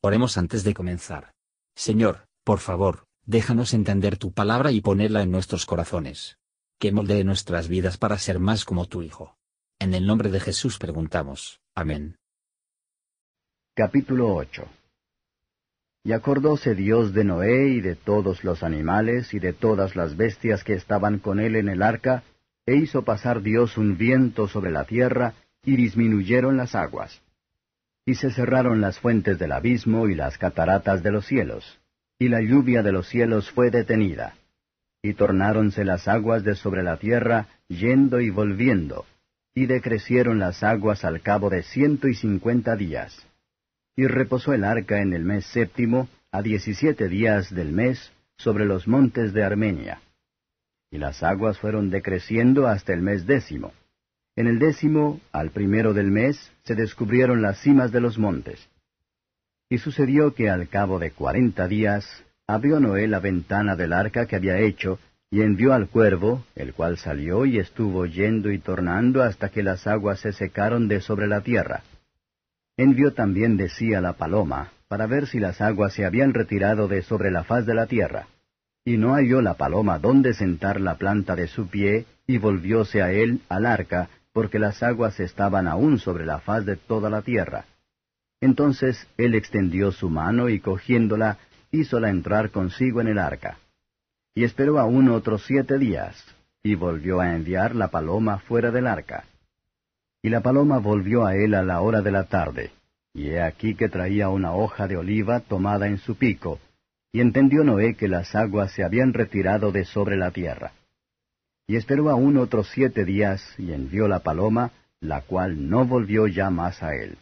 Oremos antes de comenzar. Señor, por favor, déjanos entender tu palabra y ponerla en nuestros corazones. Que moldee nuestras vidas para ser más como tu Hijo. En el nombre de Jesús preguntamos. Amén. Capítulo 8 Y acordóse Dios de Noé y de todos los animales y de todas las bestias que estaban con él en el arca, e hizo pasar Dios un viento sobre la tierra, y disminuyeron las aguas y se cerraron las fuentes del abismo y las cataratas de los cielos, y la lluvia de los cielos fue detenida. Y tornáronse las aguas de sobre la tierra, yendo y volviendo, y decrecieron las aguas al cabo de ciento y cincuenta días. Y reposó el arca en el mes séptimo, a diecisiete días del mes, sobre los montes de Armenia. Y las aguas fueron decreciendo hasta el mes décimo. En el décimo, al primero del mes, se descubrieron las cimas de los montes. Y sucedió que al cabo de cuarenta días, abrió Noé la ventana del arca que había hecho, y envió al cuervo, el cual salió y estuvo yendo y tornando hasta que las aguas se secaron de sobre la tierra. Envió también de sí a la paloma, para ver si las aguas se habían retirado de sobre la faz de la tierra. Y no halló la paloma dónde sentar la planta de su pie, y volvióse a él al arca, porque las aguas estaban aún sobre la faz de toda la tierra. Entonces él extendió su mano y cogiéndola, hízola entrar consigo en el arca. Y esperó aún otros siete días, y volvió a enviar la paloma fuera del arca. Y la paloma volvió a él a la hora de la tarde, y he aquí que traía una hoja de oliva tomada en su pico, y entendió Noé que las aguas se habían retirado de sobre la tierra. Y esperó aún otros siete días, y envió la paloma, la cual no volvió ya más a él.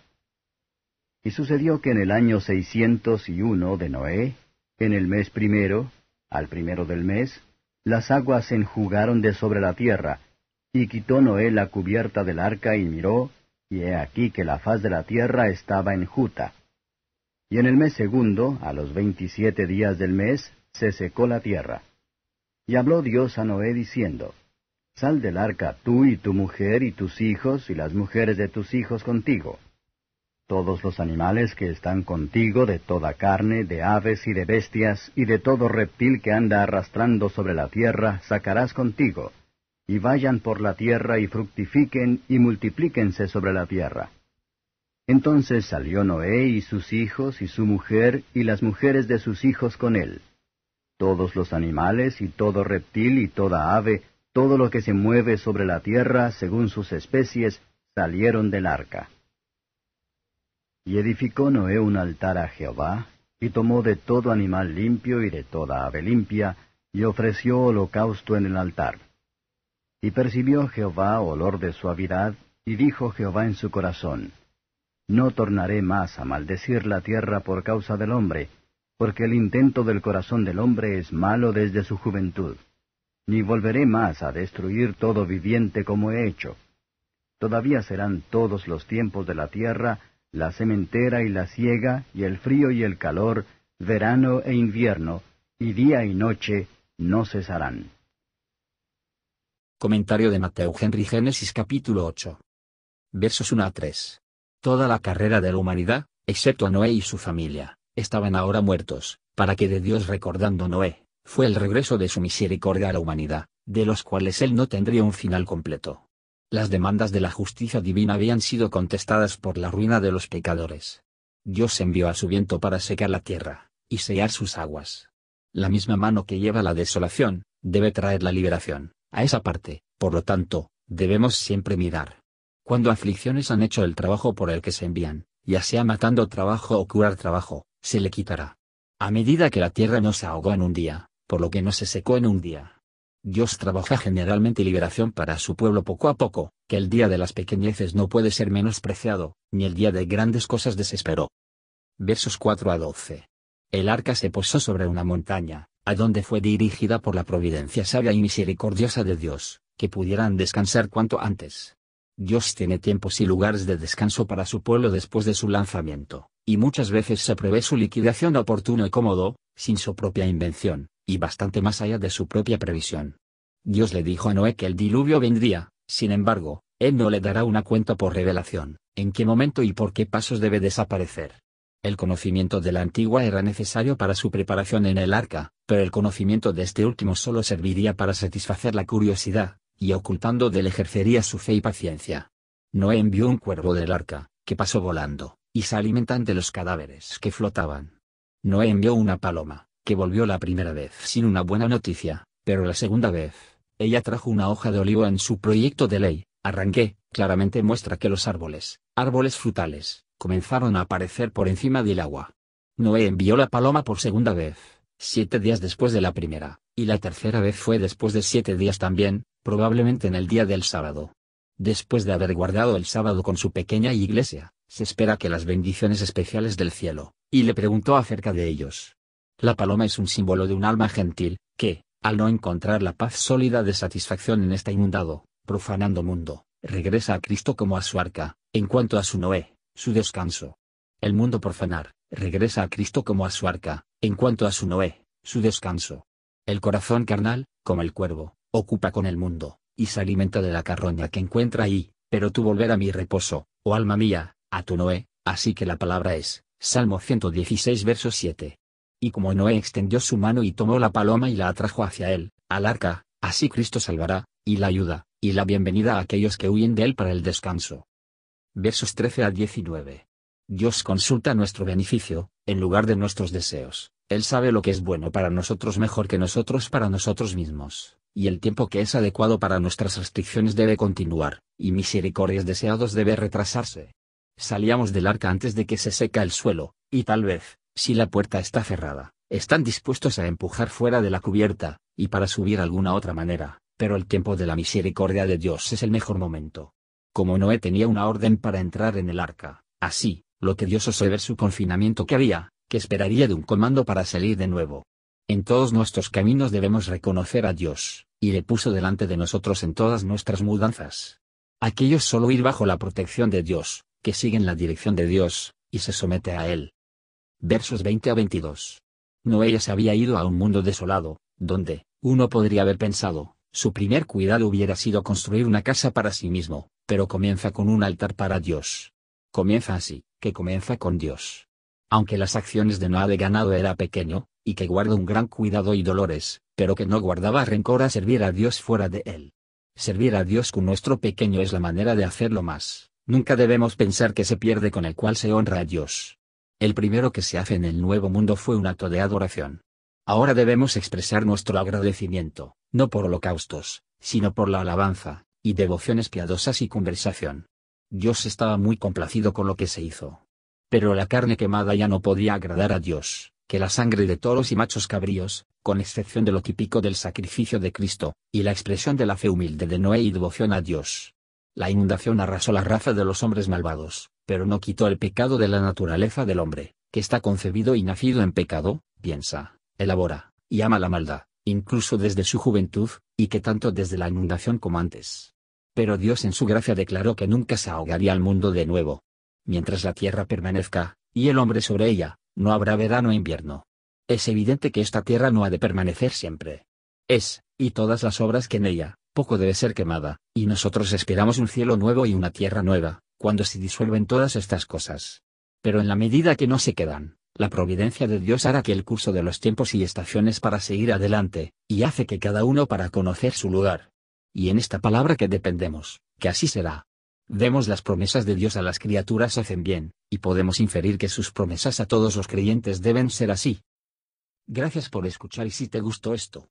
Y sucedió que en el año seiscientos y uno de Noé, en el mes primero, al primero del mes, las aguas se enjugaron de sobre la tierra, y quitó Noé la cubierta del arca y miró, y he aquí que la faz de la tierra estaba enjuta. Y en el mes segundo, a los veintisiete días del mes, se secó la tierra. Y habló Dios a Noé diciendo, Sal del arca tú y tu mujer y tus hijos y las mujeres de tus hijos contigo. Todos los animales que están contigo, de toda carne, de aves y de bestias, y de todo reptil que anda arrastrando sobre la tierra, sacarás contigo, y vayan por la tierra y fructifiquen y multiplíquense sobre la tierra. Entonces salió Noé y sus hijos y su mujer y las mujeres de sus hijos con él todos los animales y todo reptil y toda ave, todo lo que se mueve sobre la tierra según sus especies, salieron del arca. Y edificó Noé un altar a Jehová, y tomó de todo animal limpio y de toda ave limpia, y ofreció holocausto en el altar. Y percibió Jehová olor de suavidad, y dijo Jehová en su corazón, No tornaré más a maldecir la tierra por causa del hombre, porque el intento del corazón del hombre es malo desde su juventud. Ni volveré más a destruir todo viviente como he hecho. Todavía serán todos los tiempos de la tierra, la sementera y la siega, y el frío y el calor, verano e invierno, y día y noche no cesarán. Comentario de Mateo Henry Génesis capítulo 8. Versos 1 a 3. Toda la carrera de la humanidad, excepto a Noé y su familia, estaban ahora muertos, para que de Dios recordando Noé, fue el regreso de su misericordia a la humanidad, de los cuales él no tendría un final completo. Las demandas de la justicia divina habían sido contestadas por la ruina de los pecadores. Dios envió a su viento para secar la tierra, y sellar sus aguas. La misma mano que lleva la desolación, debe traer la liberación, a esa parte, por lo tanto, debemos siempre mirar. Cuando aflicciones han hecho el trabajo por el que se envían, ya sea matando trabajo o curar trabajo, se le quitará. A medida que la tierra no se ahogó en un día, por lo que no se secó en un día. Dios trabaja generalmente liberación para su pueblo poco a poco, que el día de las pequeñeces no puede ser menospreciado, ni el día de grandes cosas desesperó. Versos 4 a 12. El arca se posó sobre una montaña, a donde fue dirigida por la providencia sabia y misericordiosa de Dios, que pudieran descansar cuanto antes. Dios tiene tiempos y lugares de descanso para su pueblo después de su lanzamiento y muchas veces se prevé su liquidación oportuno y cómodo, sin su propia invención, y bastante más allá de su propia previsión. Dios le dijo a Noé que el diluvio vendría, sin embargo, él no le dará una cuenta por revelación, en qué momento y por qué pasos debe desaparecer. El conocimiento de la antigua era necesario para su preparación en el arca, pero el conocimiento de este último solo serviría para satisfacer la curiosidad, y ocultando del ejercería su fe y paciencia. Noé envió un cuervo del arca, que pasó volando, y se alimentan de los cadáveres que flotaban. Noé envió una paloma, que volvió la primera vez sin una buena noticia, pero la segunda vez, ella trajo una hoja de olivo en su proyecto de ley, arranqué, claramente muestra que los árboles, árboles frutales, comenzaron a aparecer por encima del agua. Noé envió la paloma por segunda vez, siete días después de la primera, y la tercera vez fue después de siete días también, probablemente en el día del sábado. Después de haber guardado el sábado con su pequeña iglesia, se espera que las bendiciones especiales del cielo, y le preguntó acerca de ellos. La paloma es un símbolo de un alma gentil, que, al no encontrar la paz sólida de satisfacción en este inundado, profanando mundo, regresa a Cristo como a su arca, en cuanto a su Noé, su descanso. El mundo profanar, regresa a Cristo como a su arca, en cuanto a su Noé, su descanso. El corazón carnal, como el cuervo, ocupa con el mundo, y se alimenta de la carroña que encuentra ahí, pero tú volver a mi reposo, oh alma mía, a tu Noé, así que la palabra es, Salmo 116 verso 7. Y como Noé extendió su mano y tomó la paloma y la atrajo hacia él, al arca, así Cristo salvará, y la ayuda, y la bienvenida a aquellos que huyen de él para el descanso. Versos 13 a 19. Dios consulta nuestro beneficio, en lugar de nuestros deseos. Él sabe lo que es bueno para nosotros mejor que nosotros para nosotros mismos, y el tiempo que es adecuado para nuestras restricciones debe continuar, y misericordias deseados debe retrasarse. Salíamos del arca antes de que se seca el suelo, y tal vez, si la puerta está cerrada, están dispuestos a empujar fuera de la cubierta, y para subir alguna otra manera, pero el tiempo de la misericordia de Dios es el mejor momento. Como Noé tenía una orden para entrar en el arca, así, lo que Dios osó ver su confinamiento que había, que esperaría de un comando para salir de nuevo. En todos nuestros caminos debemos reconocer a Dios, y le puso delante de nosotros en todas nuestras mudanzas. Aquellos solo ir bajo la protección de Dios, que siguen la dirección de Dios, y se somete a Él. Versos 20 a 22. Noé se había ido a un mundo desolado, donde, uno podría haber pensado, su primer cuidado hubiera sido construir una casa para sí mismo, pero comienza con un altar para Dios. Comienza así, que comienza con Dios. Aunque las acciones de Noah de ganado era pequeño, y que guarda un gran cuidado y dolores, pero que no guardaba rencor a servir a Dios fuera de él. Servir a Dios con nuestro pequeño es la manera de hacerlo más. Nunca debemos pensar que se pierde con el cual se honra a Dios. El primero que se hace en el nuevo mundo fue un acto de adoración. Ahora debemos expresar nuestro agradecimiento, no por holocaustos, sino por la alabanza, y devociones piadosas y conversación. Dios estaba muy complacido con lo que se hizo. Pero la carne quemada ya no podía agradar a Dios, que la sangre de toros y machos cabríos, con excepción de lo típico del sacrificio de Cristo, y la expresión de la fe humilde de Noé y devoción a Dios. La inundación arrasó la raza de los hombres malvados, pero no quitó el pecado de la naturaleza del hombre, que está concebido y nacido en pecado, piensa elabora, y ama la maldad, incluso desde su juventud, y que tanto desde la inundación como antes. Pero Dios en su gracia declaró que nunca se ahogaría al mundo de nuevo. Mientras la tierra permanezca, y el hombre sobre ella, no habrá verano e invierno. Es evidente que esta tierra no ha de permanecer siempre. Es, y todas las obras que en ella, poco debe ser quemada, y nosotros esperamos un cielo nuevo y una tierra nueva, cuando se disuelven todas estas cosas. Pero en la medida que no se quedan, la providencia de Dios hará que el curso de los tiempos y estaciones para seguir adelante, y hace que cada uno para conocer su lugar. Y en esta palabra que dependemos, que así será. Vemos las promesas de Dios a las criaturas hacen bien, y podemos inferir que sus promesas a todos los creyentes deben ser así. Gracias por escuchar y si te gustó esto,